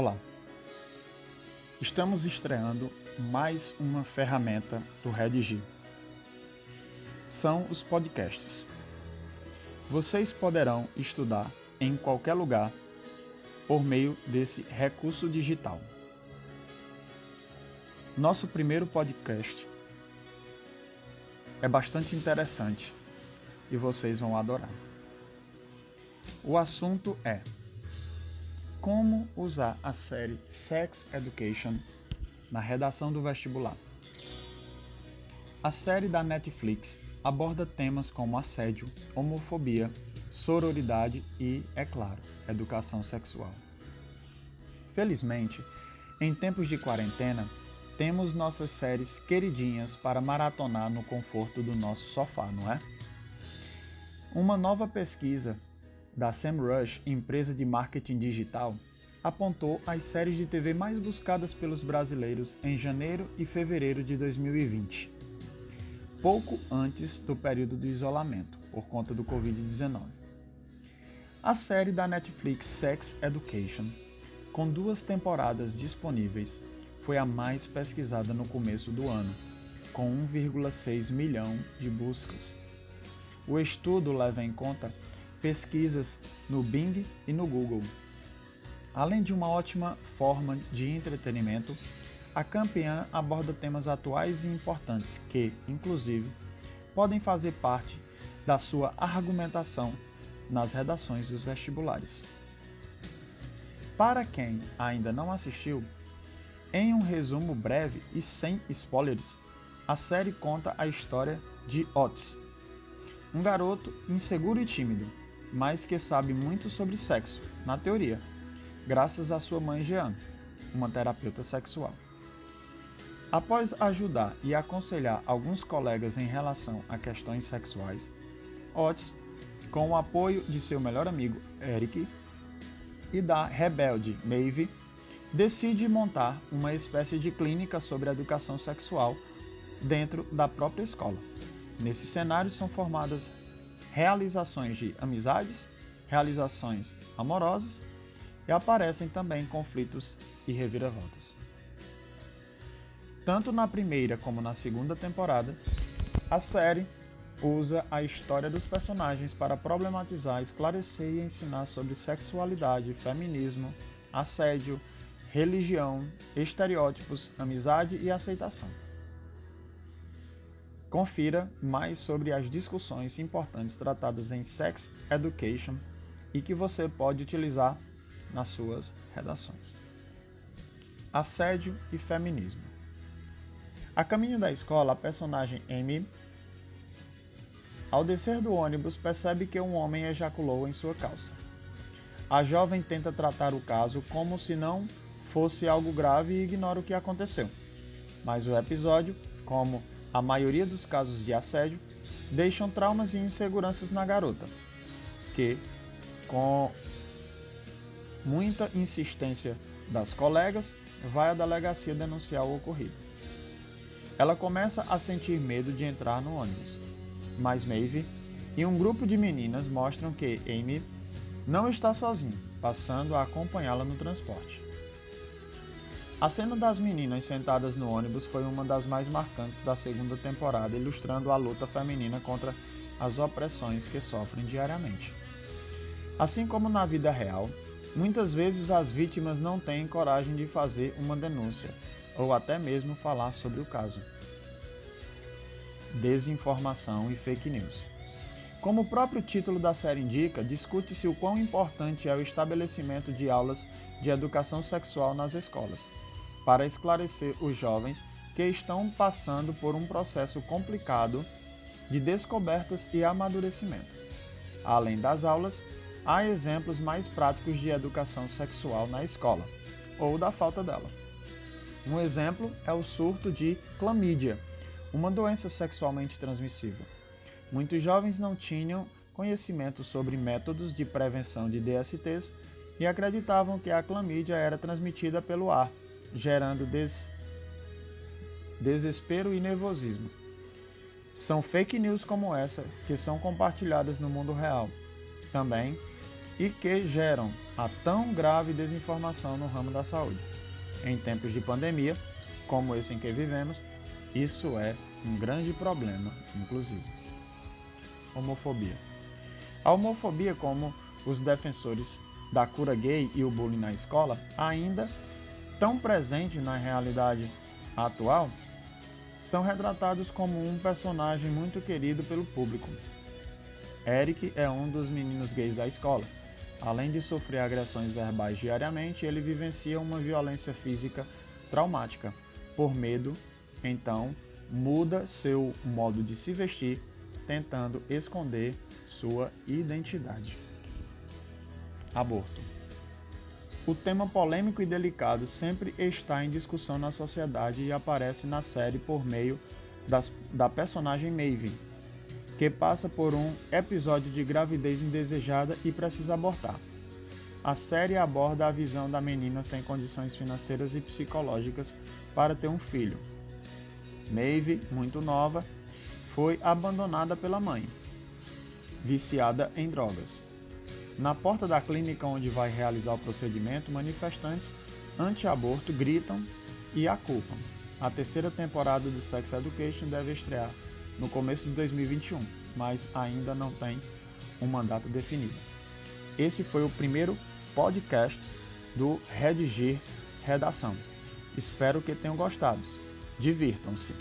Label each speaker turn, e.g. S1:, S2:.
S1: Olá! Estamos estreando mais uma ferramenta do Redigir. São os podcasts. Vocês poderão estudar em qualquer lugar por meio desse recurso digital. Nosso primeiro podcast é bastante interessante e vocês vão adorar. O assunto é como usar a série Sex Education na redação do vestibular. A série da Netflix aborda temas como assédio, homofobia, sororidade e, é claro, educação sexual. Felizmente, em tempos de quarentena, temos nossas séries queridinhas para maratonar no conforto do nosso sofá, não é? Uma nova pesquisa da SEMrush, empresa de marketing digital, apontou as séries de TV mais buscadas pelos brasileiros em janeiro e fevereiro de 2020, pouco antes do período de isolamento por conta do Covid-19. A série da Netflix Sex Education, com duas temporadas disponíveis, foi a mais pesquisada no começo do ano, com 1,6 milhão de buscas. O estudo leva em conta pesquisas no Bing e no Google. Além de uma ótima forma de entretenimento, a campeã aborda temas atuais e importantes que, inclusive, podem fazer parte da sua argumentação nas redações dos vestibulares. Para quem ainda não assistiu, em um resumo breve e sem spoilers, a série conta a história de Otis, um garoto inseguro e tímido mas que sabe muito sobre sexo, na teoria, graças à sua mãe Jean, uma terapeuta sexual. Após ajudar e aconselhar alguns colegas em relação a questões sexuais, Otis, com o apoio de seu melhor amigo Eric e da rebelde Maeve, decide montar uma espécie de clínica sobre educação sexual dentro da própria escola. Nesse cenário são formadas realizações de amizades, realizações amorosas e aparecem também conflitos e reviravoltas. Tanto na primeira como na segunda temporada, a série usa a história dos personagens para problematizar, esclarecer e ensinar sobre sexualidade, feminismo, assédio, religião, estereótipos, amizade e aceitação. Confira mais sobre as discussões importantes tratadas em Sex Education e que você pode utilizar nas suas redações. Assédio e feminismo. A caminho da escola, a personagem Amy, ao descer do ônibus, percebe que um homem ejaculou em sua calça. A jovem tenta tratar o caso como se não fosse algo grave e ignora o que aconteceu. Mas o episódio, como a maioria dos casos de assédio deixam traumas e inseguranças na garota, que, com muita insistência das colegas, vai à delegacia denunciar o ocorrido. Ela começa a sentir medo de entrar no ônibus, mas Maeve e um grupo de meninas mostram que Amy não está sozinha, passando a acompanhá-la no transporte. A cena das meninas sentadas no ônibus foi uma das mais marcantes da segunda temporada, ilustrando a luta feminina contra as opressões que sofrem diariamente. Assim como na vida real, muitas vezes as vítimas não têm coragem de fazer uma denúncia ou até mesmo falar sobre o caso. Desinformação e fake news. Como o próprio título da série indica, discute-se o quão importante é o estabelecimento de aulas de educação sexual nas escolas para esclarecer os jovens que estão passando por um processo complicado de descobertas e amadurecimento. Além das aulas, há exemplos mais práticos de educação sexual na escola, ou da falta dela. Um exemplo é o surto de clamídia, uma doença sexualmente transmissível. Muitos jovens não tinham conhecimento sobre métodos de prevenção de DSTs e acreditavam que a clamídia era transmitida pelo ar, gerando des... desespero e nervosismo. São fake news como essa que são compartilhadas no mundo real. Também e que geram a tão grave desinformação no ramo da saúde. Em tempos de pandemia, como esse em que vivemos, isso é um grande problema, inclusive. Homofobia. A homofobia, como os defensores da cura gay e o bullying na escola, ainda tão presente na realidade atual, são retratados como um personagem muito querido pelo público. Eric é um dos meninos gays da escola. Além de sofrer agressões verbais diariamente, ele vivencia uma violência física traumática. Por medo, então, muda seu modo de se vestir, tentando esconder sua identidade. Aborto. O tema polêmico e delicado sempre está em discussão na sociedade e aparece na série por meio das, da personagem Maeve, que passa por um episódio de gravidez indesejada e precisa abortar. A série aborda a visão da menina sem condições financeiras e psicológicas para ter um filho. Maeve, muito nova, foi abandonada pela mãe, viciada em drogas. Na porta da clínica onde vai realizar o procedimento, manifestantes anti-aborto gritam e a culpam. A terceira temporada do Sex Education deve estrear no começo de 2021, mas ainda não tem uma data definida. Esse foi o primeiro podcast do Redigir Redação. Espero que tenham gostado. Divirtam-se!